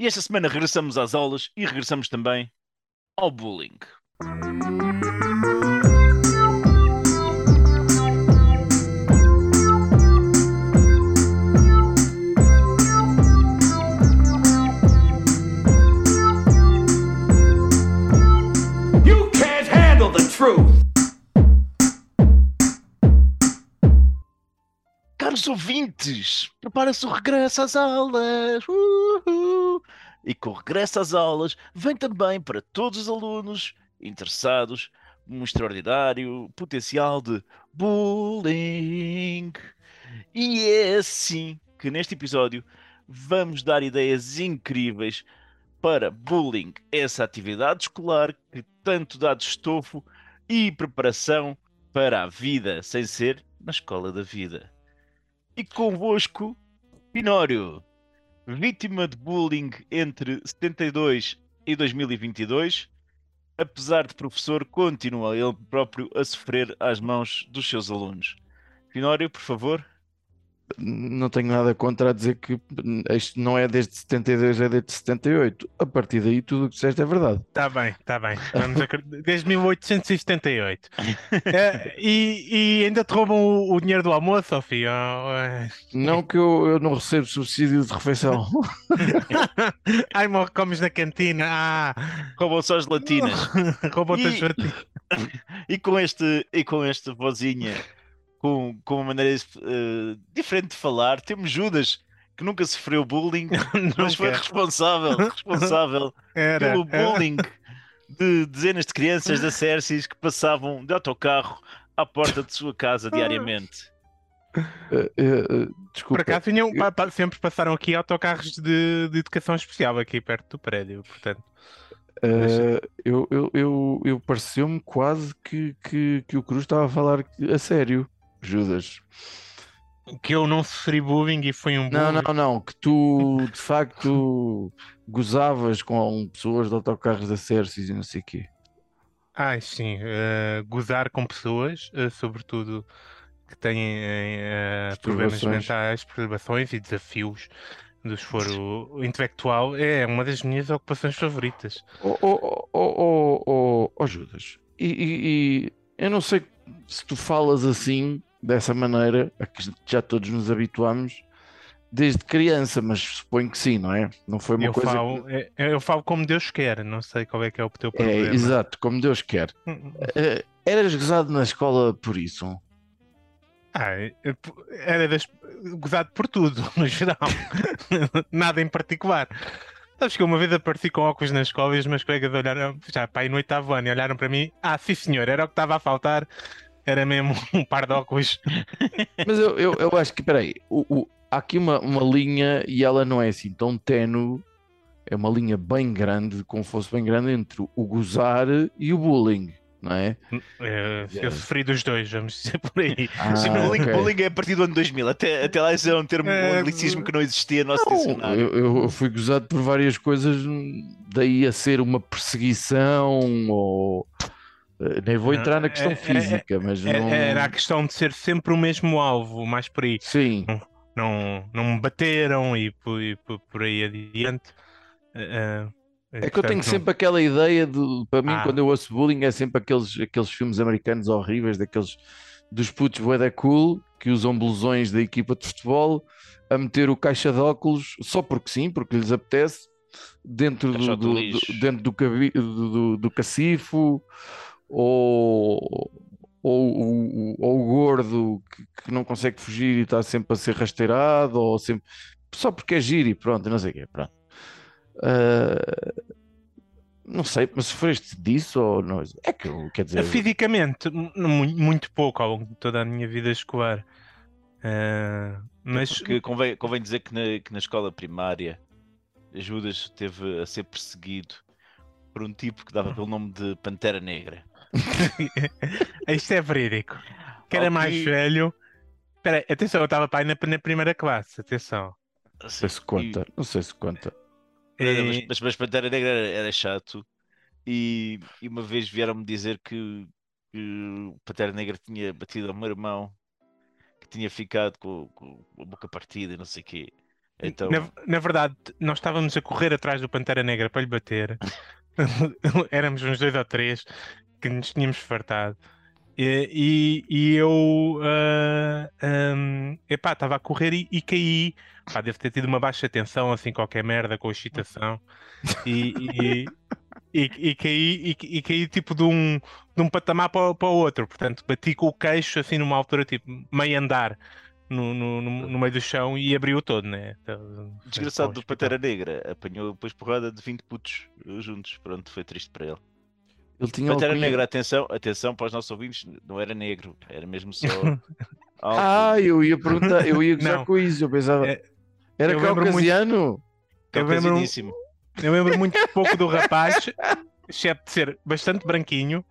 E esta semana regressamos às aulas e regressamos também ao bullying. You can't handle the truth. Caros ouvintes, prepara-se o regresso às aulas. Uhul. E com o regresso às aulas vem também para todos os alunos interessados um extraordinário potencial de bullying. E é assim que neste episódio vamos dar ideias incríveis para bullying, essa atividade escolar que tanto dá de estofo e preparação para a vida, sem ser na escola da vida. E convosco, Pinório, vítima de bullying entre 72 e 2022, apesar de professor, continua ele próprio a sofrer às mãos dos seus alunos. Pinório, por favor. Não tenho nada contra a dizer que isto não é desde 72, é desde 78. A partir daí, tudo o que disseste é verdade. Está bem, está bem. Vamos Desde 1878. É, e, e ainda te roubam o, o dinheiro do almoço, Sofia? Não que eu, eu não recebo subsídio de refeição. Ai, morre, comes na cantina. Ah, Roubam só as latinas. roubam-te as E- latinas. e com este e com esta vozinha com, com uma maneira eh, diferente de falar temos Judas que nunca sofreu bullying mas foi responsável responsável Era, pelo era. bullying de dezenas de crianças da Cercis que passavam de autocarro à porta de sua casa diariamente Eh, eh, eh, Por desculpa. acaso pa- sempre passaram aqui autocarros de, de educação especial aqui perto do prédio, portanto. eh, eu eu, eu, eu pareceu-me quase que, que, que o Cruz estava a falar a sério, Judas. Que eu não sofri bullying e fui um Não, bullying. não, não, que tu de facto gozavas com pessoas de autocarros da Cercis e não sei o quê. Ai, sim, eh, gozar com pessoas, eh, sobretudo que têm eh, problemas mentais, perturbações e desafios do esforo intelectual, é uma das minhas ocupações favoritas. Oh, oh, oh, oh, oh, oh, Judas, e, e- e eu não sei se tu falas assim, dessa maneira, a que já todos nos habituamos desde criança, mas suponho que sim, não é? Não foi uma Eu coisa. falo, eh, eu falo como Deus quer, não sei qual é que é o teu que... É, problema. exato, como Deus quer. Eh, eras gozado na escola por isso? Ah, p- era das... gozado por tudo, no geral. Nada em particular. Sabes que uma vez apareci com óculos na escola e os meus colegas olharam, já pá, aí no oitavo ano, e olharam para mim, ah, sim senhor, era o que estava a faltar, era mesmo um par de óculos. Mas eu, eu, eu acho que, peraí, o, o- há aqui uma, uma linha e ela não é assim tão ténue, é uma linha bem grande, como fosse bem grande, entre o gozar e o bullying, não é? Eh, eu sofri dos dois, vamos dizer por aí. Ah, Sim, bullying, ok. bullying é a partir do ano 2000 até, até lá isso é um termo É, um anglicismo que não existia no nosso Não, dicionário eu, eu- eu fui gozado por várias coisas, daí a ser uma perseguição, ou nem vou Não, entrar na questão é- é- física, mas É- não. Era a questão de ser sempre o mesmo alvo, mais por aí. Sim, Não, não me bateram e por, e por- por aí adiante. Eh, eh, é que eu tenho não- sempre aquela ideia de, para mim, Ah. quando eu ouço bullying, é sempre aqueles, aqueles filmes americanos horríveis, daqueles dos putos da cool, que usam blusões da equipa de futebol, a meter o caixa de óculos, só porque sim, porque lhes apetece, dentro do, do- do- dentro do, cabi- do, do- do cacifo, ou, ou, o- ou o gordo que, que não consegue fugir e está sempre a ser rasteirado, ou sempre só porque é giro e pronto, não sei o quê, pronto. Ah, não sei, mas sofreste disso ou não? É que eu, quer dizer, mu- muito pouco ao longo de toda a minha vida escolar. Eh, mas Porque convém, convém dizer que na, que na escola primária Judas esteve a ser perseguido por um tipo que dava pelo nome de Pantera Negra. isto é verídico. Que era Ok. mais velho. Espera aí, atenção, eu estava pai na, na primeira classe, atenção. não sei se conta, não sei se conta. E- mas, mas Pantera Negra era, era chato e, e uma vez vieram-me dizer que, que o Pantera Negra tinha batido ao meu irmão que tinha ficado com, com a boca partida e não sei o quê. Então, Na, na verdade, nós estávamos a correr atrás do Pantera Negra para lhe bater. Éramos uns dois ou três que nos tínhamos fartado. E, e, e eu ah, ahm, epá, estava a correr e, e caí. Pá, devo ter tido uma baixa tensão, assim, qualquer merda com excitação. E, e, caí, e, caí tipo de um, de um patamar para, o- para o outro. Portanto, bati com o queixo assim numa altura, tipo, meio andar no, no, no, meio do chão e abriu todo, né? Então, desgraçado do Pantera Negra apanhou depois porrada de 20 putos uh, juntos. Pronto, foi triste para ele. Ele tinha Pantera alcunha- Negra, atenção, atenção para os nossos ouvintes, não era negro, era mesmo só. Ah, eu ia perguntar, eu ia gozar com isso. Eu pensava, É, era eu lembro muito- caucasiano? eu lembro-. Eu lembro muito pouco do rapaz, exceto de ser bastante branquinho,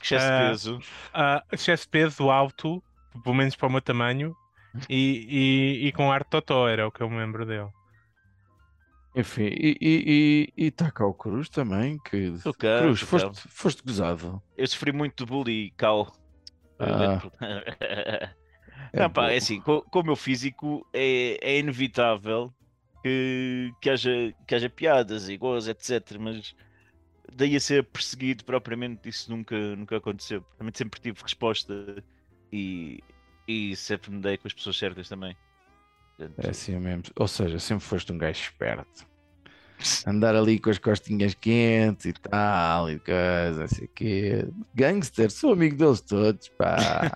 Excesso de Ah, peso. ah, excesso de peso alto, pelo menos para o meu tamanho, e, e, e com ar de totó, era o que eu me lembro dele. Enfim, e, e, e, e tá cá o Cruz também, que... Cá, Cruz, foste, foste gozado. Eu sofri muito de bullying, cal. Ah. É Não, pá, bom. é assim, com, com o meu físico é, é inevitável que, que, haja, que haja piadas e gozos, etc. Mas daí a ser perseguido propriamente, isso nunca, nunca aconteceu. Também sempre tive resposta e, e sempre me dei com as pessoas certas também. Portanto, É assim mesmo. Ou seja, sempre foste um gajo esperto. Andar ali com as costinhas quentes e tal, e coisa, assim que Gangster, sou amigo deles todos, pá.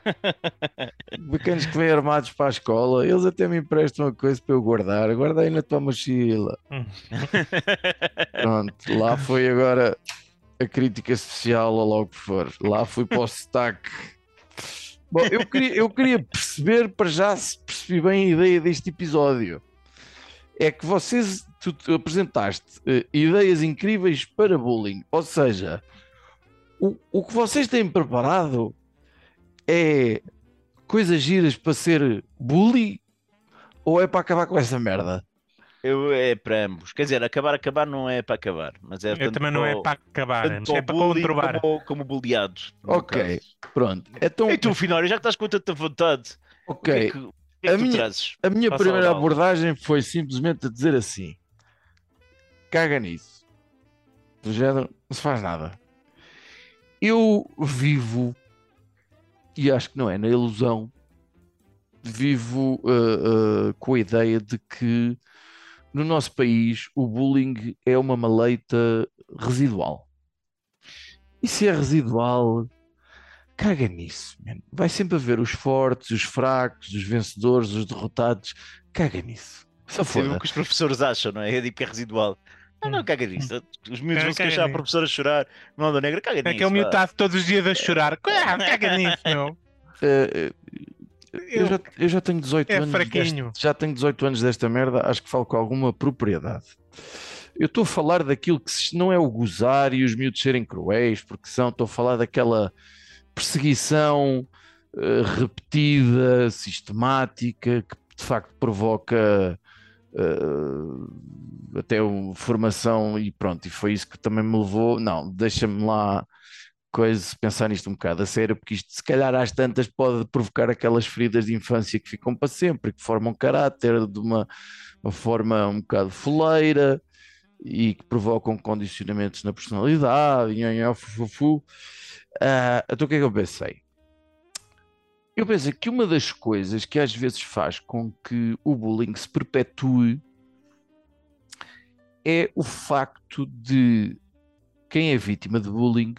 Bacanas que vêm armados para a escola, eles até me emprestam uma coisa para eu guardar. Guarda aí na tua mochila. Pronto, lá foi agora a crítica social, ou logo que for. Lá fui para o sotaque. Bom, eu queria, eu queria perceber, para já se percebi bem a ideia deste episódio. É que vocês, tu, apresentaste eh, ideias incríveis para bullying. Ou seja, o, o que vocês têm preparado é coisas giras para ser bully ou é para acabar com essa merda? eu, é para ambos. Quer dizer, acabar, acabar não é para acabar. Mas é também não é para acabar, tanto é para controlar. Como, como Ok, pronto. Então, E tu, Finório, já que estás com tanta vontade, o que ok. é que, o que, é que A tu minha- trazes? A minha Passa primeira abordagem foi simplesmente a dizer assim: caga nisso. Do género, não se faz nada. Eu vivo, e acho que não é na ilusão, vivo uh, uh, com a ideia de que no nosso país o bullying é uma maleita residual. E se é residual, caga nisso. man. Vai sempre haver os fortes, os fracos, os vencedores, os derrotados. Caga nisso. Só Sabe o foda. que os professores acham, não é? É tipo que é residual. Não, não, caga nisso. Os miúdos vão se queixar, a professora a chorar, não anda negra, caga nisso. É que é o vá. miúdo está todos os dias a chorar. Ah, Caga nisso, meu. Eu, já, eu já tenho 18 é anos. fraquinho. deste- já tenho 18 anos desta merda. Acho que falo com alguma propriedade. Eu estou a falar daquilo que se- não é o gozar e os miúdos serem cruéis, porque são. Estou a falar daquela perseguição eh, repetida, sistemática, que de facto provoca eh, até formação e pronto, e foi isso que também me levou. Não, deixa-me lá coisa, pensar nisto um bocado a sério, porque isto se calhar às tantas pode provocar aquelas feridas de infância que ficam para sempre, que formam caráter de uma, uma forma um bocado foleira e que provocam condicionamentos na personalidade, nhanhã, fufufu. Ah, então o que é que eu pensei? Eu pensei que uma das coisas que às vezes faz com que o bullying se perpetue é o facto de quem é vítima de bullying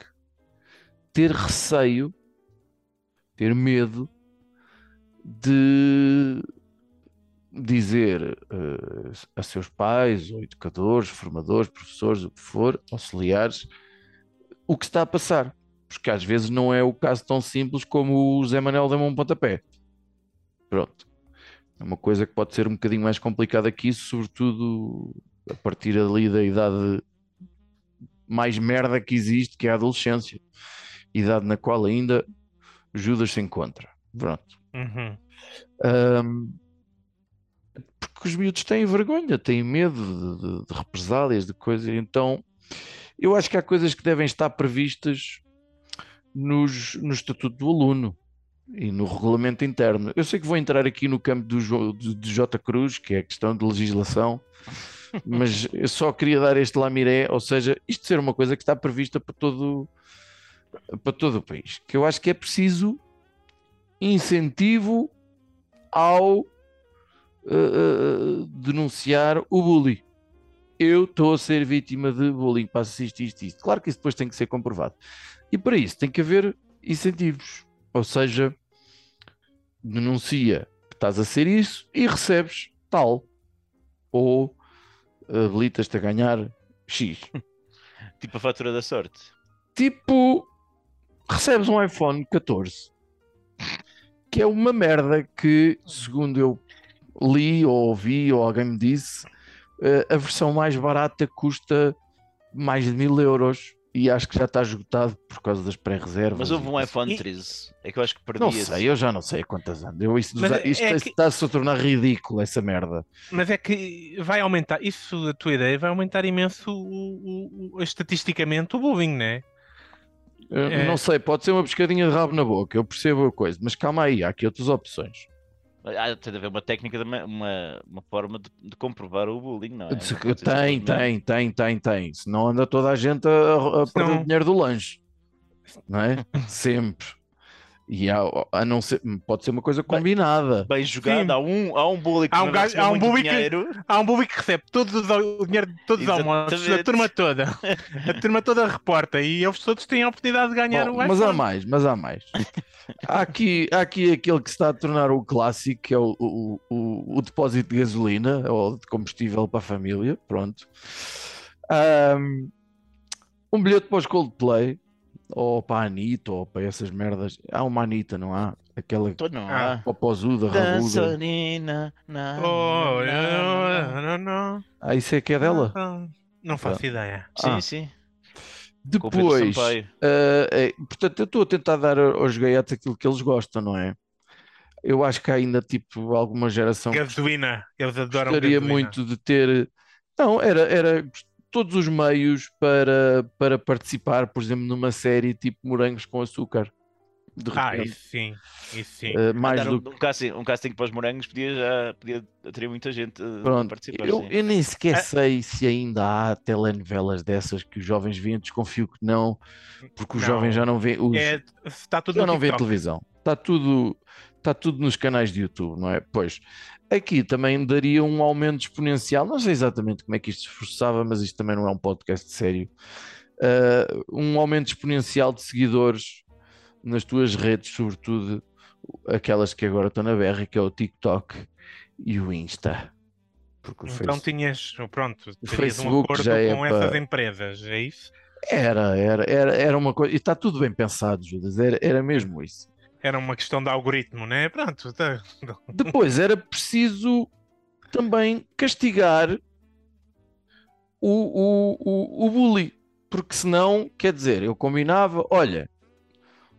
ter receio, ter medo de dizer eh, a seus pais, ou educadores, formadores, professores, o que for, auxiliares, o que está a passar. Porque às vezes não é o caso tão simples como o Zé Manuel deu um pontapé. Pronto. É uma coisa que pode ser um bocadinho mais complicada que isso, sobretudo a partir ali da idade mais merda que existe, que é a adolescência. Idade na qual ainda Judas se encontra. Pronto. Uhum. Ahm, porque os miúdos têm vergonha, têm medo de, de- de represálias, de coisas. Então, eu acho que há coisas que devem estar previstas nos, no estatuto do aluno. e no regulamento interno. Eu sei que vou entrar aqui no campo do, do, do J. Cruz, que é a questão de legislação, mas eu só queria dar este lamiré, ou seja, isto ser uma coisa que está prevista para todo, para todo o país. Que eu acho que é preciso incentivo ao eh, eh, denunciar o bullying. Eu estou a ser vítima de bullying, passo isto, isto, isto. Claro que isso depois tem que ser comprovado. E para isso tem que haver incentivos. Ou seja, denuncia que estás a ser isso e recebes tal. Ou habilitas-te a ganhar X. Tipo a fatura da sorte. Tipo, recebes um iPhone 14 que é uma merda que, segundo eu li ou ouvi ou alguém me disse, eh, a versão mais barata custa mais de mil euros e acho que já está esgotado por causa das pré-reservas. Mas houve um iPhone E- 13. É que eu acho que perdi Não esse. sei, eu já não sei há quantas anos. Eu, isso, é- isto é que- está-se a tornar ridículo, essa merda. Mas é que vai aumentar, isso a tua ideia vai aumentar imenso o, o- o- estatisticamente o bullying, né? Eu É. Não sei, pode ser uma pescadinha de rabo na boca, eu percebo a coisa, mas calma aí, há aqui outras opções. Ah, tem de haver uma técnica, de uma, uma, uma forma de, de comprovar o bullying, não é? Não Tem, simplesmente- tem, tem, tem, tem. Senão anda toda a gente a, a perder o dinheiro do lanche, não é? Sempre. E há, a não ser, pode ser uma coisa combinada. Bem jogado, Sim. há um, há um bullying que Há um gajo- há um muito bullying que- dinheiro. Há um bullying que recebe todos os, o dinheiro de todos os almoços, a turma toda. A turma toda reporta e eles todos têm a oportunidade de ganhar Bom, o mas há mais, mas há mais. Há aqui, há aqui aquele que se está a tornar o clássico, que é o, o, o, o depósito de gasolina ou de combustível para a família. Pronto. Ahm, Um, bilhete para os Coldplay, ou para a Anitta, ou para essas merdas. Há uma Anitta, não há? Aquela Então não Ah. há. popozuda, rabuda. Dançarina. na, Oh, na, na, não, não, não. Ah, isso é que é dela? Não, não faço ideia. Sim, Ah. sim. Depois, ah, é, portanto, eu estou a tentar dar aos gaiatos aquilo que eles gostam, não é? Eu acho que há ainda tipo alguma geração que Gasolina. Eles adoram gostaria muito de ter. Não, era, era todos os meios para, para participar, por exemplo, numa série tipo Morangos com Açúcar. De Ah, isso sim. Isso sim. Ah, mais do um, um, casting, um casting para os morangos podia já podia atrair muita gente a Pronto, participar. eu, eu nem sequer Ah. sei se ainda há telenovelas dessas que os jovens veem, desconfio que não, porque os Não. jovens já não veem, os, É, está tudo já não TikTok. televisão, está tudo, está tudo nos canais de YouTube, não é? Pois, aqui também daria um aumento exponencial, não sei exatamente como é que isto se forçava, mas isto também não é um podcast sério, Ah, um aumento exponencial de seguidores nas tuas redes, sobretudo aquelas que agora estão na berra, que é o TikTok e o Insta. Porque o Então tinhas, pronto, terias um Facebook acordo já é com para- essas empresas, é isso? Era, era, era, era uma coisa. E está tudo bem pensado, Judas. Era, era mesmo isso. Era uma questão de algoritmo, né? Pronto, tá. Depois era preciso também castigar o, o, o, o bully. Porque senão, quer dizer, eu combinava, olha,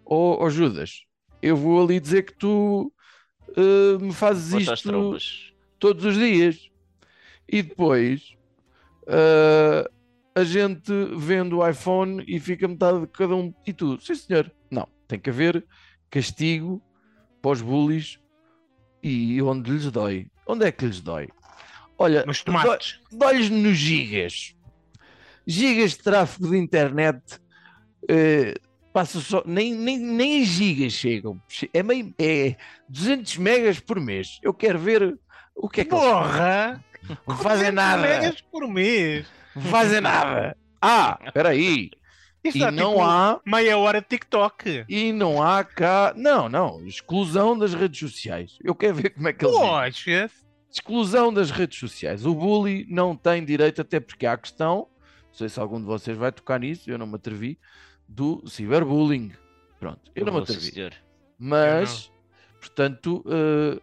ó ó Judas, eu vou ali dizer que tu eh, me fazes Bota as isto tropas. todos os dias. E depois ah, a gente vende o iPhone e fica metade de cada um. E tu, sim senhor. Não, tem que haver castigo para os bullies e onde lhes dói. Onde é que lhes dói? Olha, Nos tomates. dói-lhes nos gigas. Gigas de tráfego de internet. eh, passa só, nem, nem, nem gigas chegam. É, meio, é 200 megas por mês. Eu quero ver o que é que eles Porra! não fazem 200 nada. megas por mês. Não fazem nada. Ah, espera aí. Isso E dá, não tipo, há meia hora de TikTok. e não há cá. Não, não. Exclusão das redes sociais. Eu quero ver como é que eles. Poxa, Exclusão das redes sociais. O bully não tem direito, até porque há a questão. Não sei se algum de vocês vai tocar nisso, eu não me atrevi. Do ciberbullying. Pronto, eu, não me atrevi. senhor. Mas, portanto, eh,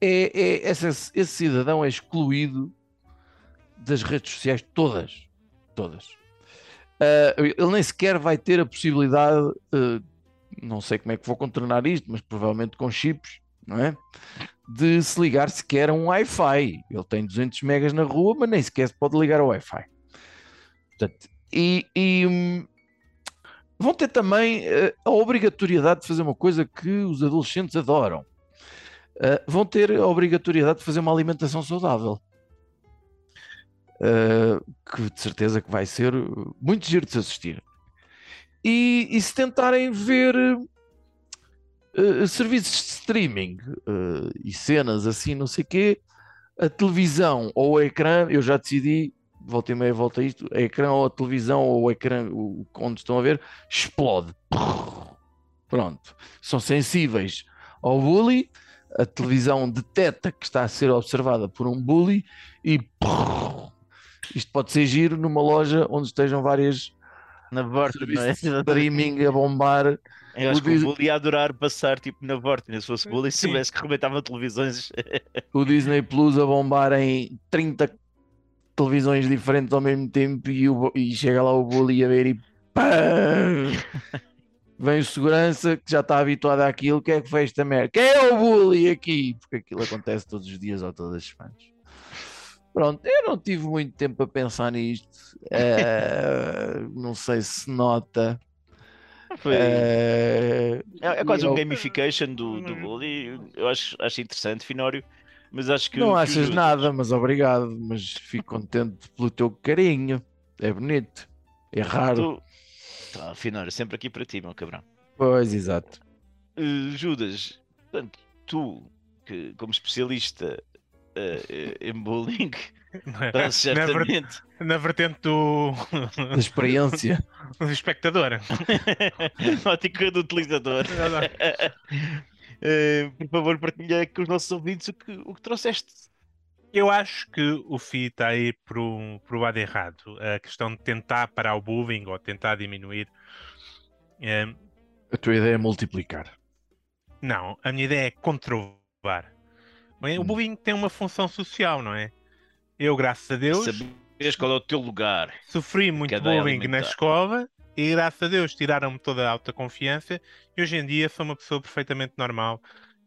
é, é- esse, esse cidadão é excluído das redes sociais todas. Todas. Eh, ele nem sequer vai ter a possibilidade, eh, não sei como é que vou contornar isto, mas provavelmente com chips, não é? De se ligar sequer a um Wi-Fi. Ele tem 200 megas na rua, mas nem sequer se pode ligar ao Wi-Fi. Portanto, e, e, hum, vão ter também eh, a obrigatoriedade de fazer uma coisa que os adolescentes adoram. Vão ter a obrigatoriedade de fazer uma alimentação saudável. Eh, que de certeza que vai ser muito giro de se assistir. E, e se tentarem ver eh, serviços de streaming eh, e cenas assim, não sei o quê, a televisão ou o ecrã, eu já decidi, volta e meia, volta a isto, a ecrã ou a televisão ou o ecrã o- onde estão a ver, explode. Pronto. São sensíveis ao bully, a televisão detecta que está a ser observada por um bully e isto pode ser giro numa loja onde estejam várias Na Vorten, não é? streaming a bombar. Eu acho O que o bully ia adorar passar tipo na Vorten, se fosse bully, se soubesse que rebentava televisões. o Disney Plus a bombar em 30 televisões diferentes ao mesmo tempo e, o e chega lá o bully a ver e pam! Vem o segurança que já está habituado àquilo, quem é que fez esta merda? Quem é o bully aqui? Porque aquilo acontece todos os dias ou todas as semanas. Pronto, eu não tive muito tempo a pensar nisto. Eh, não sei se nota. Foi- Eh, É, é quase um eu- gamification do, do bully. Eu acho, acho interessante, Finório. Mas acho que. Não achas nada, mas obrigado. Mas fico contente pelo teu carinho. É bonito. É raro. Tu... Tá, Finório, sempre aqui para ti, meu cabrão. Pois, exato. Eh, Judas, portanto, tu, que como especialista eh, em bullying, ver- certamente. na vertente do, Da experiência. do espectador. Ótica do utilizador. Eh, por favor, partilha com os nossos ouvintes o que, o que trouxeste. Eu acho que o FI está aí por por um lado errado. A questão de tentar parar o bullying ou tentar diminuir. A tua ideia é multiplicar. não, a minha ideia é controlar. O Hum. bullying tem uma função social, não é? Eu, graças a Deus, Saberes qual é o teu lugar. sofri muito bullying na escola e, graças a Deus, tiraram-me toda a autoconfiança. E hoje em dia sou uma pessoa perfeitamente normal.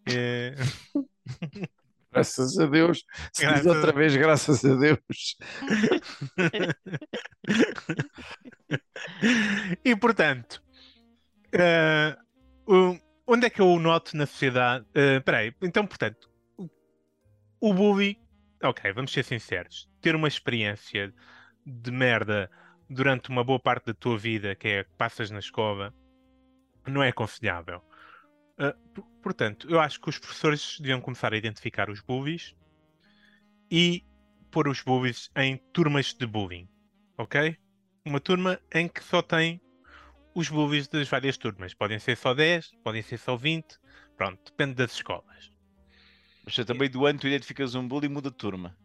Eh, Graças a Deus. Se diz Graças outra a- vez, graças a Deus. e portanto, eh, o- onde é que eu o noto na sociedade? Eh, Espera aí, então, portanto, o, bullying, ok, vamos ser sinceros, ter uma experiência de merda durante uma boa parte da tua vida, que é que passas na escola, não é aconselhável. Por- portanto, eu acho que os professores deviam começar a identificar os bullies e pôr os bullies em turmas de bullying, ok? Uma turma em que só tem os bullies das várias turmas. Podem ser só 10, podem ser só 20, pronto, depende das escolas. Mas também do ano tu identificas um bully e muda de turma.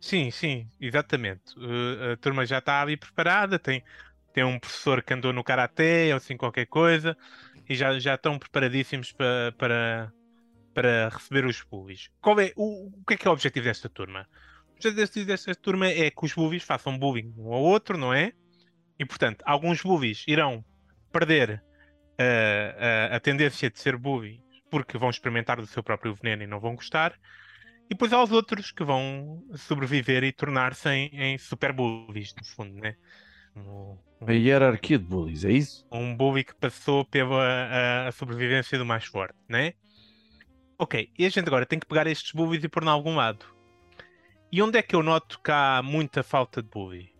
Sim, sim, exatamente. Uh, a turma já está ali preparada, tem, tem um professor que andou no karaté ou assim qualquer coisa e já, já estão preparadíssimos pa- para, para receber os bullies. Qual é, o, o que é que é o objetivo desta turma? O objetivo desta turma é que os bullies façam bullying um ao outro, não é? E portanto, alguns bullies irão perder uh, a, a tendência de ser bullies porque vão experimentar do seu próprio veneno e não vão gostar. E depois há os outros que vão sobreviver e tornar-se em, em super bullies, no fundo, né? Um, A hierarquia de bullies, é isso? um bully que passou pela a, a sobrevivência do mais forte, né? Ok, e a gente agora tem que pegar estes bullies e pôr em algum lado. E onde é que eu noto que há muita falta de bully?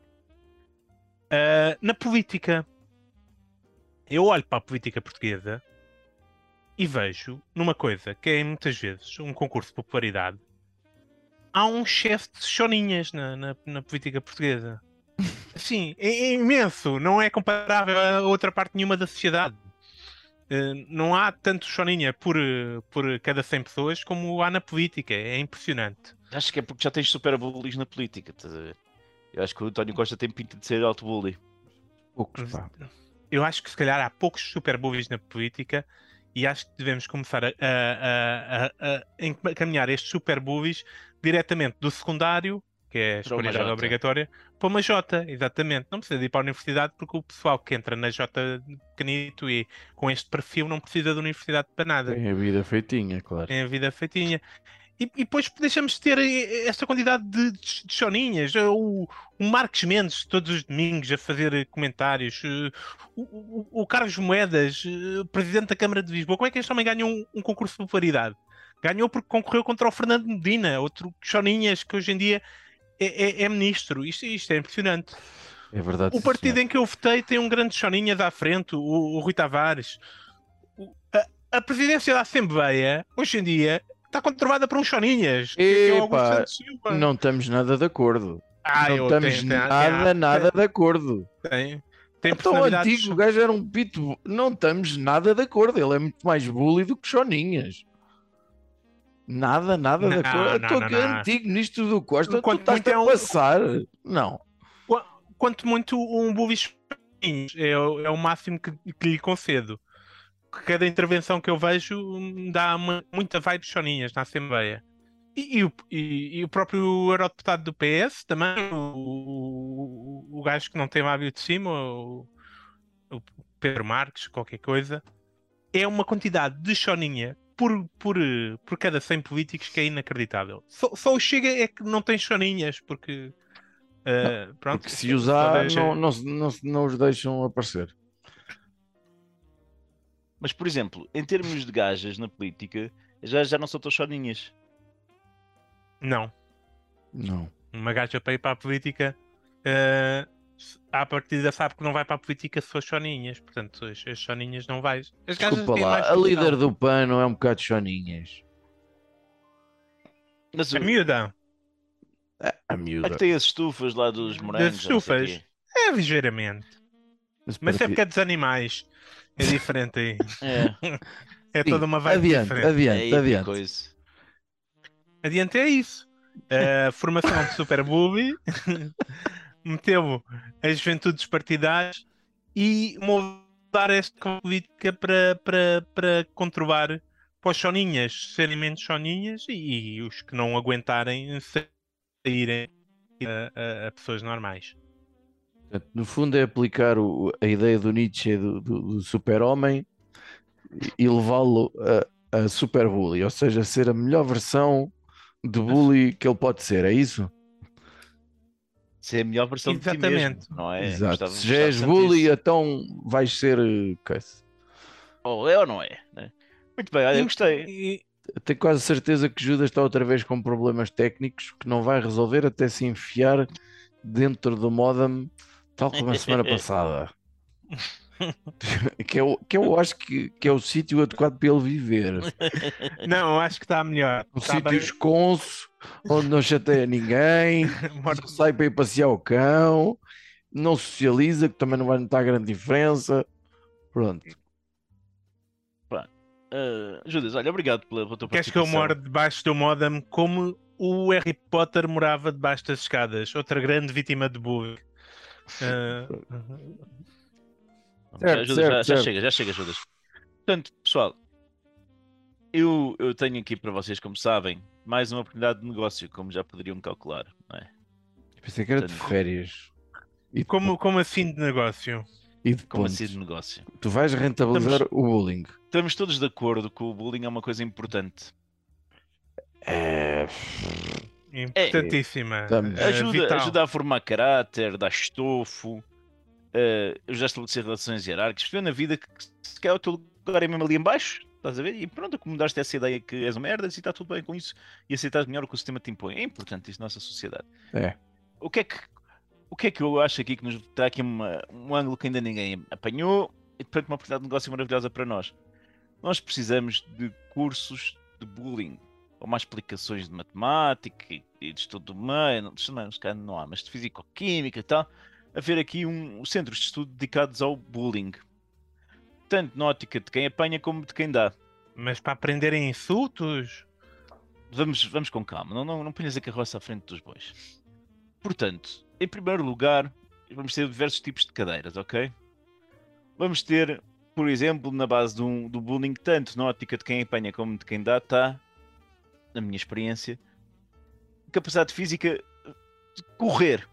Ah, na política. Eu olho para a política portuguesa e vejo numa coisa que é muitas vezes um concurso de popularidade. Há um excesso de choninhas na, na, na política portuguesa. Sim, é, é imenso. Não é comparável a outra parte nenhuma da sociedade. Eh, não há tanto choninha por, por cada 100 pessoas como há na política. É impressionante. Acho que é porque já tens super bullies na política. estás a ver? Eu acho que o António Costa tem pinta de ser auto-bully. Poucos, pá. Eu acho que se calhar há poucos super bullies na política e acho que devemos começar a, a- a- a- encaminhar estes super bullies diretamente do secundário, que é a escolaridade Jota. obrigatória, para uma Jota, exatamente. Não precisa de ir para a universidade porque o pessoal que entra na Jota pequenito e com este perfil não precisa da universidade para nada. Tem a vida feitinha, claro. Tem a vida feitinha. E, e depois deixamos de ter eh, esta quantidade de, de, de choninhas. O, o Marcos Mendes, todos os domingos, a fazer comentários. eh, O, o, o Carlos Moedas, eh, presidente da Câmara de Lisboa. Como é que este homem ganhou um, um concurso de popularidade? Ganhou porque concorreu contra o Fernando Medina, outro choninhas que hoje em dia é, é- é ministro. Isto, isto é impressionante. É verdade. O partido senhor. em que eu votei tem um grande choninhas à frente, o, o Rui Tavares. O- a, a presidência da Assembleia, hoje em dia, está controlada por um choninhas. é Silva. Não estamos nada de acordo. Ah, não estamos tenho- tenho- nada, tenho- nada de acordo. Tem, tem Tão antigo, o gajo era um pito. Não estamos nada de acordo. Ele é muito mais bully do que Choninhas. Nada, nada de Não, acordo. não, Estou não, que não. antigo nisto do Costa. Quanto tu estás é a um- passar. Não. Qu- Quanto muito um bullish é, o- é o máximo que, que lhe concedo. Cada intervenção que eu vejo me dá muita vibe choninhas na Assembleia. E, e o, e- e o próprio eurodeputado do PS também, o, o, o gajo que não tem lábio de cima, o, o Pedro Marques, qualquer coisa, é uma quantidade de choninha por, por, por cada 100 políticos que é inacreditável. Só, só o Chega é que não tem choninhas, porque. eh, pronto, Porque se usar, não, não, não, não os deixam aparecer. Mas, por exemplo, em termos de gajas na política, já, já não são tão choninhas. Não. Não. Uma gaja para ir para a política, eh, à partida sabe que não vai para a política se for choninhas. Portanto, as, as choninhas não vais. As Desculpa lá. A líder do pano é um bocado Choninhas. Mas A miúda A a miúda. que tem as estufas lá dos morangos. não o estufas? é ligeiramente. Mas Mas é porque é dos animais. É diferente aí. É, É Sim, toda uma vibe Adiante, diferente. é adiante, que adiante. coisa. Adiante é isso. A formação de Super Bully meteu as juventudes partidárias e moldar esta política para, para, para controlar para os choninhas serem menos choninhas e, e os que não aguentarem saírem a, a- a pessoas normais. Portanto, no fundo é aplicar o- a ideia do Nietzsche do, do- do super-homem e- levá-lo a, a super bully, ou seja, ser a melhor versão de bully que ele pode ser, é isso? É a melhor versão de ti mesmo, Exatamente. não é? Exato. Gostava- Se já és bully, isso. então vais ser. eh. Ou é ou não é? né? Muito bem, olha, eu gostei. E- Tenho quase certeza que Judas está outra vez com problemas técnicos que não vai resolver até se enfiar dentro do modem, tal como a semana passada. que, eu, que eu acho que, que é o sítio adequado para ele viver. Não, acho que está melhor. Um Está sítio bem. esconso, onde não chateia ninguém, só sai para ir passear o cão, não socializa, que também não vai notar grande diferença. Pronto. Ah, Judas, olha, obrigado pela, pela tua Queres que eu more debaixo do modem como o Harry Potter morava debaixo das escadas? Outra grande vítima de bullying. Ah, Já, Certo, Judas, certo, já, chega, já chega, Judas. Portanto, pessoal, eu, eu tenho aqui para vocês, como sabem, mais uma oportunidade de negócio, como já poderiam calcular. Não é? Pensei que era de Portanto, férias. E de, como, como assim de negócio? e de Como pontos. assim de negócio? Tu vais rentabilizar o bullying. Estamos todos de acordo que o bullying é uma coisa importante. É, Importantíssima. Ah, Ajuda, ajuda a formar caráter, dá estofo, eh, ajuda a estabelecer relações hierárquicas, perceber na vida que se calhar o teu lugar é mesmo ali em baixo, estás a ver? E pronto, acomodaste essa ideia que és uma merda e está tudo bem com isso e aceitas melhor o que o sistema te impõe. É importante isso na nossa sociedade. É. O que é que, o que, é que eu acho aqui que nos dá aqui uma- um ângulo que ainda ninguém apanhou e portanto uma oportunidade de negócio maravilhosa para nós? Nós precisamos de cursos de bullying ou mais explicações de matemática e, e de estudo do meio, não, de não, não há, mas de físico-química e tal, haver aqui um, centros de estudo dedicados ao bullying. Tanto na ótica de quem apanha como de quem dá. Mas para aprenderem insultos? Vamos, vamos com calma, não, não, não ponhas a carroça à frente dos bois. Portanto, em primeiro lugar, vamos ter diversos tipos de cadeiras, ok? Vamos ter, por exemplo, na base do, do bullying, tanto na ótica de quem apanha como de quem dá, está, na minha experiência, capacidade física de correr.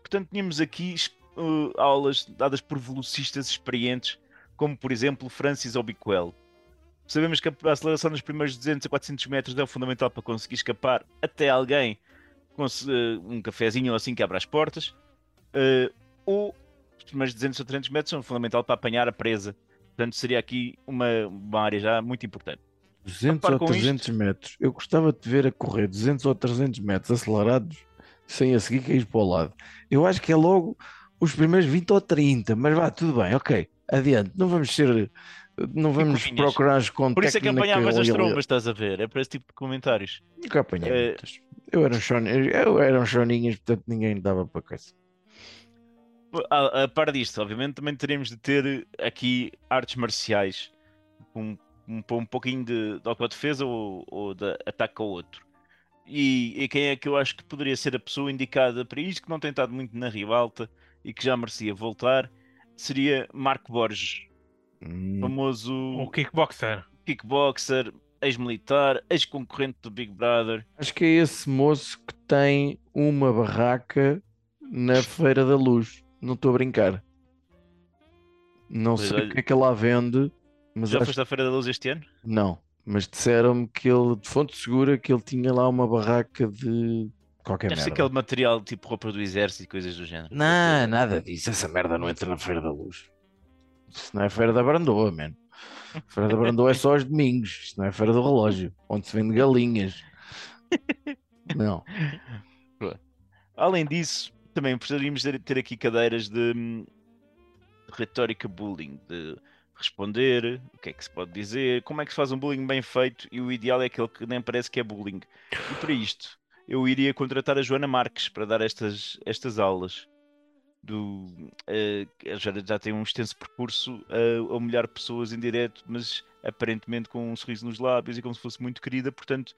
Portanto, tínhamos aqui eh, aulas dadas por velocistas experientes, como por exemplo Francis Obiquel. Sabemos que a aceleração nos primeiros 200 a 400 metros é fundamental para conseguir escapar até alguém com eh, um cafezinho ou assim que abra as portas. Eh, ou os primeiros 200 a 300 metros são fundamental para apanhar a presa. Portanto, seria aqui uma, uma área já muito importante. 200 par ou com isto- 300 metros. Eu gostava de te ver a correr 200 ou 300 metros acelerados sem a seguir cair para o lado. Eu acho que é logo os primeiros 20 ou 30, mas vá, tudo bem, ok. Adiante, não vamos ser. Não vamos procurar as Por isso é que apanhavas as trombas, estás a ver? É para esse tipo de comentários. Nunca apanhei Eh, muitas. Eu era um choninhas, eu era um choninhas, portanto ninguém dava para coisa. A, a par disto, obviamente, também teremos de ter aqui artes marciais com um, um pouquinho de, de autodefesa ou, ou de ataque ao outro. E, e quem é que eu acho que poderia ser a pessoa indicada para isto, que não tem estado muito na ribalta e que já merecia voltar, seria Marco Borges, Hum, famoso O kickboxer. kickboxer, ex-militar, ex-concorrente do Big Brother. Acho que é esse moço que tem uma barraca na Feira da Luz. Não estou a brincar. Não Pois sei o olha, que é que ela vende, mas Já acho foste à Feira da Luz este ano? Não, mas disseram-me que ele, de fonte segura, que ele tinha lá uma barraca de qualquer Deve ser merda. aquele material tipo roupa do exército e coisas do género. Não, nada disso. Essa merda não entra na Feira da Luz. Isso não é Feira da Brandoa, mano. Feira da Brandoa é só aos domingos. Isto não é Feira do Relógio, onde se vende galinhas. Não. Além disso, também precisaríamos de ter aqui cadeiras de hum, retórica bullying, de responder, o que é que se pode dizer, como é que se faz um bullying bem feito e o ideal é aquele que nem parece que é bullying. E para isto, eu iria contratar a Joana Marques para dar estas, estas aulas. Do, a Joana já tem um extenso percurso a, a humilhar pessoas em direto, mas aparentemente com um sorriso nos lábios e como se fosse muito querida, portanto,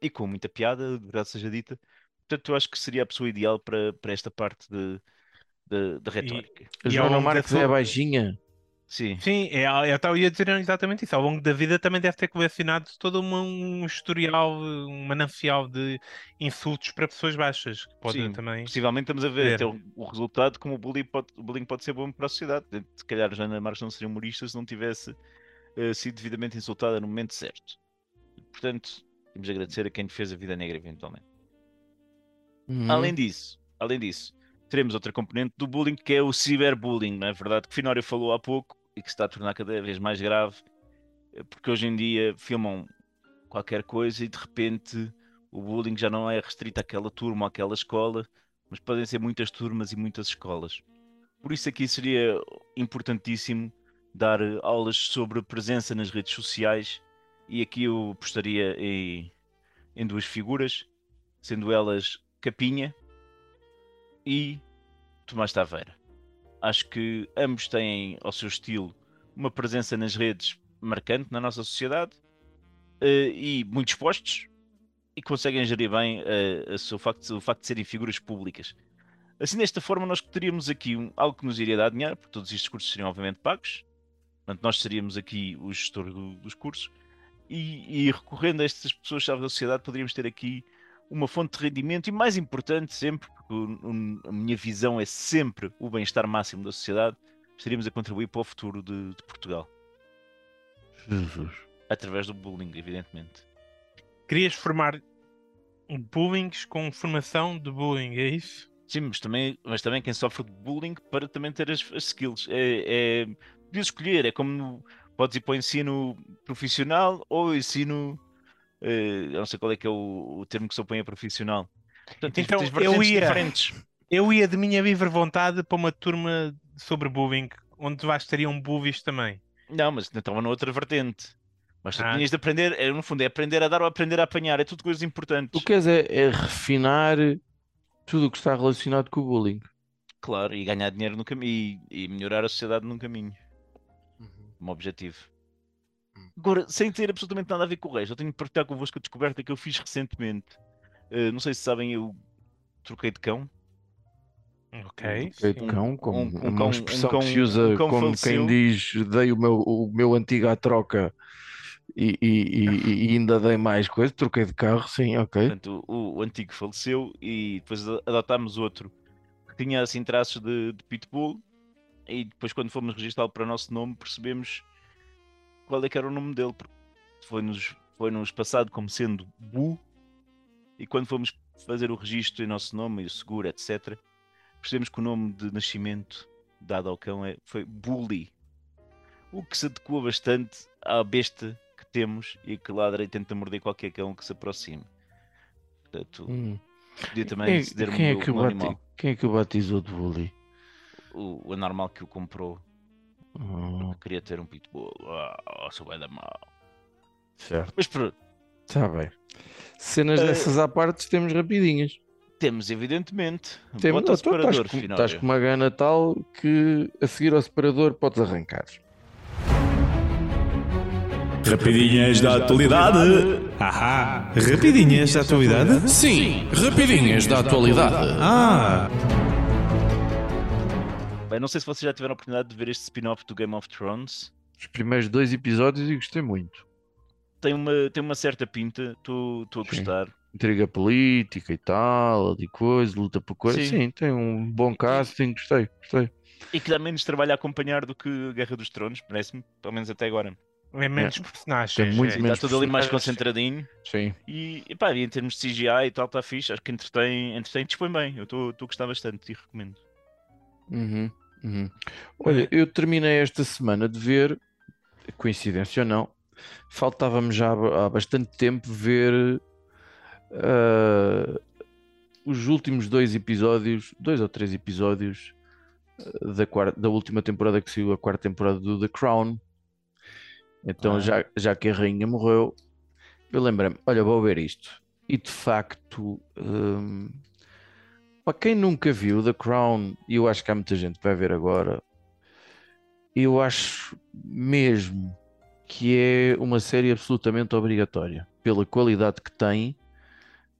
e com muita piada, de verdade seja dita. Portanto, eu acho que seria a pessoa ideal para, para esta parte de, de, de retórica. A E ao Joana Marques é baixinha. Sim, Sim, é, eu estava ia dizer exatamente isso. Ao longo da vida também deve ter colecionado todo uma- um historial, um manancial de insultos para pessoas baixas. Que pode Sim, também. possivelmente estamos a ver ver. até o, o resultado como o bullying, pode, o bullying pode ser bom para a sociedade. Se calhar a Joana Marques não seria humorista se não tivesse eh, sido devidamente insultada no momento certo. Portanto, temos de agradecer a quem fez a vida negra eventualmente. Uhum. Além disso, além disso, teremos outra componente do bullying que é o ciberbullying, não é verdade? Que o Finório falou há pouco e que se está a tornar cada vez mais grave, eh, porque hoje em dia filmam qualquer coisa e de repente o bullying já não é restrito àquela turma àquela escola, mas podem ser muitas turmas e muitas escolas. Por isso aqui seria importantíssimo dar eh, aulas sobre presença nas redes sociais e aqui eu apostaria em, em duas figuras, sendo elas Capinha e Tomás Taveira. Acho que ambos têm, ao seu estilo, uma presença nas redes marcante na nossa sociedade eh, e muito expostos e conseguem gerir bem eh, a seu facto, o facto de serem figuras públicas. Assim, desta forma, nós teríamos aqui algo que nos iria dar dinheiro, porque todos estes cursos seriam obviamente pagos. Portanto, nós seríamos aqui o gestor do- dos cursos e, e recorrendo a estas pessoas-chave da sociedade, poderíamos ter aqui uma fonte de rendimento e, mais importante, sempre, porque o- o- a minha visão é sempre o bem-estar máximo da sociedade, estaríamos a contribuir para o futuro de, de Portugal, Jesus. através do bullying, evidentemente. Querias formar bullings com formação de bullying, é isso? Sim, mas também, mas também quem sofre de bullying para também ter as, as skills. É, é, escolher, é como no, podes ir para o ensino profissional ou ensino. Eh, eu não sei qual é que é o, o termo que se opõe a profissional. Portanto, tens, Então, tens eu ia- diferentes. Eu ia de minha livre vontade para uma turma sobre bullying, onde bastariam bullies também. Não, mas estava noutra vertente. Mas tu Ah. tinhas de aprender, é, no fundo, é aprender a dar ou aprender a apanhar, é tudo coisas importantes. Tu queres é, é refinar tudo o que está relacionado com o bullying. Claro, e ganhar dinheiro no caminho e, e melhorar a sociedade num caminho, como objetivo. Agora, sem ter absolutamente nada a ver com o resto, eu tenho de partilhar convosco a descoberta que eu fiz recentemente. Eh, não sei se sabem, eu troquei de cão. Ok. Ok, de cão, como um- um uma cão- um expressão cão- que se usa um como faleceu. quem diz dei o meu, o meu antigo à troca e, e- e- e ainda dei mais coisa, troquei de carro, sim, ok. Portanto, o, o antigo faleceu e depois adotámos outro que tinha assim traços de, de pitbull. E depois, quando fomos registrá-lo para o nosso nome, percebemos qual é que era o nome dele, porque foi-nos foi-nos passado como sendo Bu, e quando fomos fazer o registro em nosso nome, e o seguro, etc., percebemos que o nome de nascimento dado ao cão é, foi Bully, o que se adequa bastante à besta que temos e que ladra e tenta morder qualquer cão que se aproxime. Portanto, Hum. podia também Quem, ceder quem é que o um bati- quem é que o batizou de bully? O, o anormal que o comprou. Oh, Queria ter um pitbull. Ah, sou bem da mal. certo, Mas pronto, está bem. Cenas Eh, dessas à parte temos rapidinhas. temos evidentemente. Temos, Bota o então, estás, separador, com, final. estás com uma gana tal que a seguir ao separador podes arrancar. Rapidinhas da atualidade. Ahá, rapidinhas da atualidade? Sim, rapidinhas da atualidade. Ah, Bem, não sei se vocês já tiveram a oportunidade de ver este spin-off do Game of Thrones. Os primeiros dois episódios e gostei muito. Tem uma, tem uma certa pinta, estou a Sim. gostar. Intriga política e tal, de coisa, luta por coisa. Sim. Sim, tem um bom casting, gostei, gostei. E que dá menos trabalho a acompanhar do que Guerra dos Tronos, parece-me, pelo menos até agora. É menos personagens. Tem muito é. Menos está tudo ali mais concentradinho. Sim. E, e pá, e em termos de CGI e tal, está fixe. Acho que entretém, entretém dispõe bem. Eu estou a gostar bastante e recomendo. Uhum, uhum. Olha, eu terminei esta semana de ver, coincidência ou não, faltava-me já há bastante tempo ver ah, os últimos dois episódios, dois ou três episódios ah, da, quarta, da última temporada que saiu, a quarta temporada do The Crown. Então, Ah. já, já que a rainha morreu, eu lembrei-me, olha, vou ver isto. E de facto, hum, para quem nunca viu The Crown, e eu acho que há muita gente que vai ver agora, eu acho mesmo que é uma série absolutamente obrigatória, pela qualidade que tem,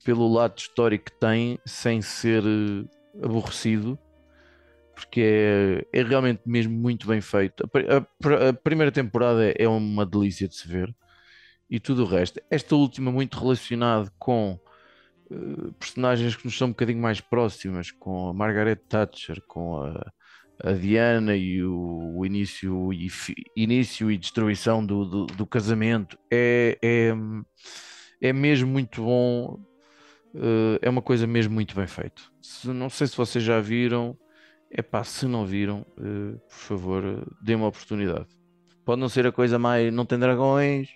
pelo lado histórico que tem, sem ser eh, aborrecido, porque é, é realmente mesmo muito bem feito. A, a a primeira temporada é uma delícia de se ver, e tudo o resto. Esta última, muito relacionado com eh, personagens que nos são um bocadinho mais próximas, com a Margaret Thatcher, com a, a Diana e o, o início, e fi- início e destruição do, do, do casamento. É, é, é mesmo muito bom, eh, é uma coisa mesmo muito bem feita. Se- não sei se vocês já viram, é pá, se não viram, eh, por favor, dêem uma oportunidade. Pode não ser a coisa mais. Não tem dragões,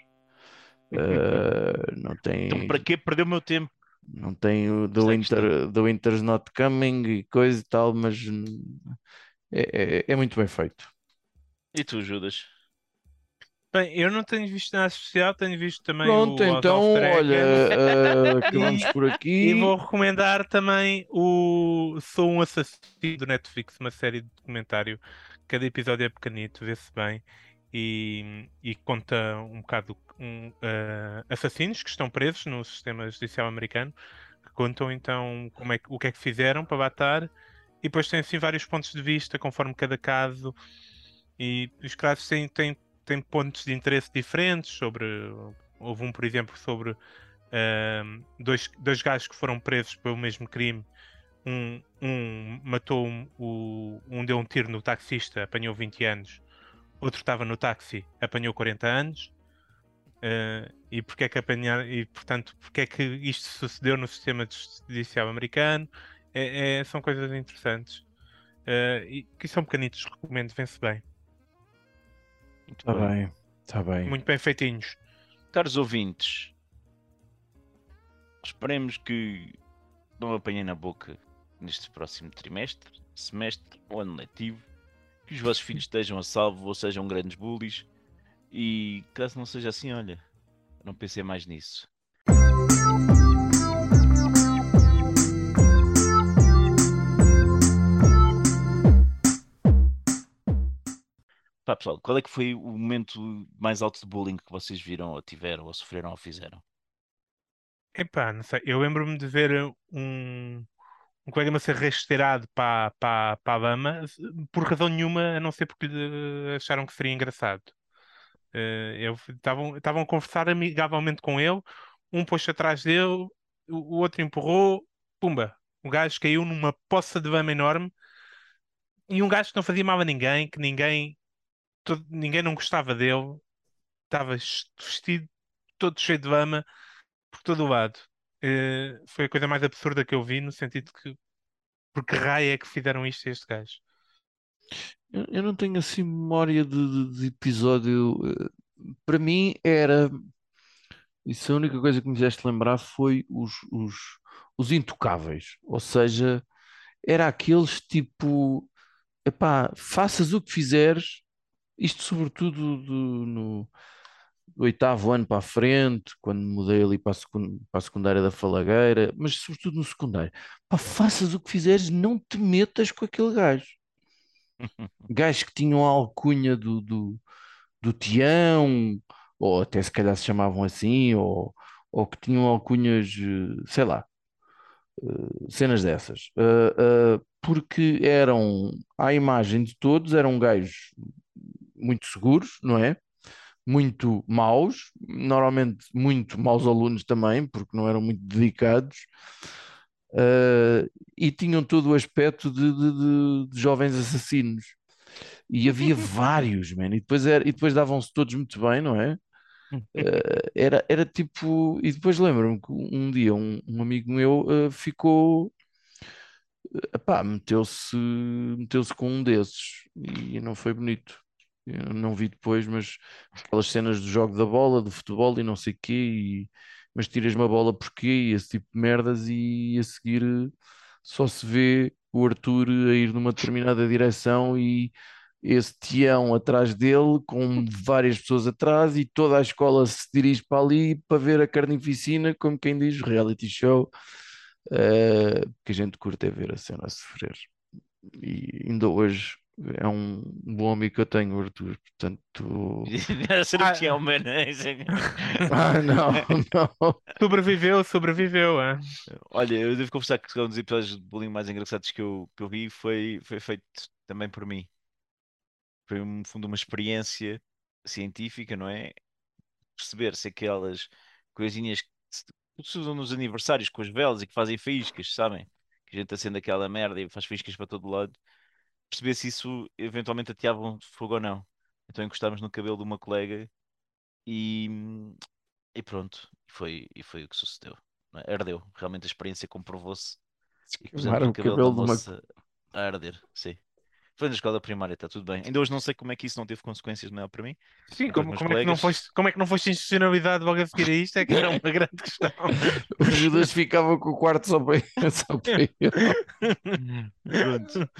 não tem. Então, para que perder o meu tempo? Não tem o The Essa é a Winter, The Winter's Not Coming e coisa e tal, mas é, é- é muito bem feito. E tu, Judas? Bem, eu não tenho visto nada especial, tenho visto também Pronto, o então, olha, eh, acabamos E- por aqui. E vou recomendar também o Sou um Assassino do Netflix, uma série de documentário. Cada episódio é pequenito, vê-se bem e, e conta um bocado um, eh, assassinos que estão presos no sistema judicial americano, que contam então como é o que é que fizeram para matar e depois tem assim vários pontos de vista conforme cada caso e os casos têm, têm, têm pontos de interesse diferentes sobre houve um por exemplo sobre ahm, dois, dois gajos que foram presos pelo mesmo crime. Um, um matou um, um deu um tiro no taxista, apanhou 20 anos. Outro estava no táxi, apanhou 40 anos. Ah, e porque é que apanhar e portanto porque é que isto sucedeu no sistema judicial americano? É- é- são coisas interessantes. Ah, e que são pequenitos, recomendo, vê-se bem. Muito Está bem. Tá bem, está bem. Muito bem feitinhos. Caros ouvintes, esperemos que não apanhem na boca neste próximo trimestre, semestre ou ano letivo, que os vossos filhos estejam a salvo ou sejam grandes bullies e caso não seja assim, olha, não pensei mais nisso. Pá, pessoal, qual é que foi o momento mais alto de bullying que vocês viram ou tiveram ou sofreram ou fizeram? Epá, não sei. Eu lembro-me de ver um, um colega meu ser rasteirado para para para a lama por razão nenhuma, a não ser porque acharam que seria engraçado. Eh, estavam a conversar amigavelmente com ele, um pôs atrás dele, o, outro empurrou, pumba, o gajo caiu numa poça de lama enorme e um gajo que não fazia mal a ninguém, que ninguém todo- ninguém não gostava dele. estava vestido todo cheio de lama por todo o lado. Eh, foi a coisa mais absurda que eu vi, no sentido que por que raio é que fizeram isto a este gajo? Eu, eu não tenho assim memória de, de- de episódio. eh, Para mim era. Isso a única coisa que me fizeste lembrar foi os, os, os intocáveis. Ou seja, era aqueles tipo. Epá, faças o que fizeres, isto sobretudo do- no do oitavo ano para a frente, quando mudei ali para a, secundária da Falagueira, mas sobretudo no secundário. Pá, faças o que fizeres, não te metas com aquele gajo. Gajos que tinham a alcunha do, do, do Tião, ou até se calhar se chamavam assim, ou, ou que tinham alcunhas, eh, sei lá, eh, cenas dessas. Eh, porque eram, à imagem de todos, eram gajos muito seguros, não é? Muito maus, normalmente muito maus alunos também, porque não eram muito dedicados. eh, e tinham todo o aspecto de, de- de- de jovens assassinos. E havia vários, man. E depois, era, e depois davam-se todos muito bem, não é? Eh, era, era tipo. E depois lembro-me que um dia um, um amigo meu eh, ficou. Epá, meteu-se meteu-se com um desses e não foi bonito. Eu não vi depois, mas aquelas cenas do jogo da bola, do futebol e não sei quê, e, mas tiras-me a bola porquê, e esse tipo de merdas, e a seguir eh, só se vê o Arthur a ir numa determinada direção e esse Tião atrás dele, com várias pessoas atrás, e toda a escola se dirige para ali para ver a carnificina, como quem diz, reality show, eh, que a gente curte é ver a cena a sofrer. E ainda hoje é um bom amigo que eu tenho, Arthur, portanto. Era ser Ah. o Tião, mano. Ah, não, não. Sobreviveu, sobreviveu, é? Olha, eu devo confessar que um dos episódios de bullying mais engraçados que eu, que eu vi foi, foi feito também por mim. Foi, no fundo, uma experiência científica, não é? Perceber se aquelas coisinhas que se que se usam nos aniversários com as velas e que fazem faíscas, sabem? Que a gente acende aquela merda e faz faíscas para todo lado. Perceber se isso eventualmente ateava um fogo ou não. Então encostámos no cabelo de uma colega e, e pronto. E foi, e foi o que sucedeu. é? Ardeu. Realmente a experiência comprovou-se. E pusemos o cabelo cabelo da uma. a arder, sim. Foi na escola primária, está tudo bem. Ainda hoje não sei como é que isso não teve consequências maior para mim. Sim, Com os como, como é que não foste, como é que não foste institucionalidade logo a seguir a isto? É que era uma grande questão. O Judas ficava com o quarto só para, só para ele. Pronto.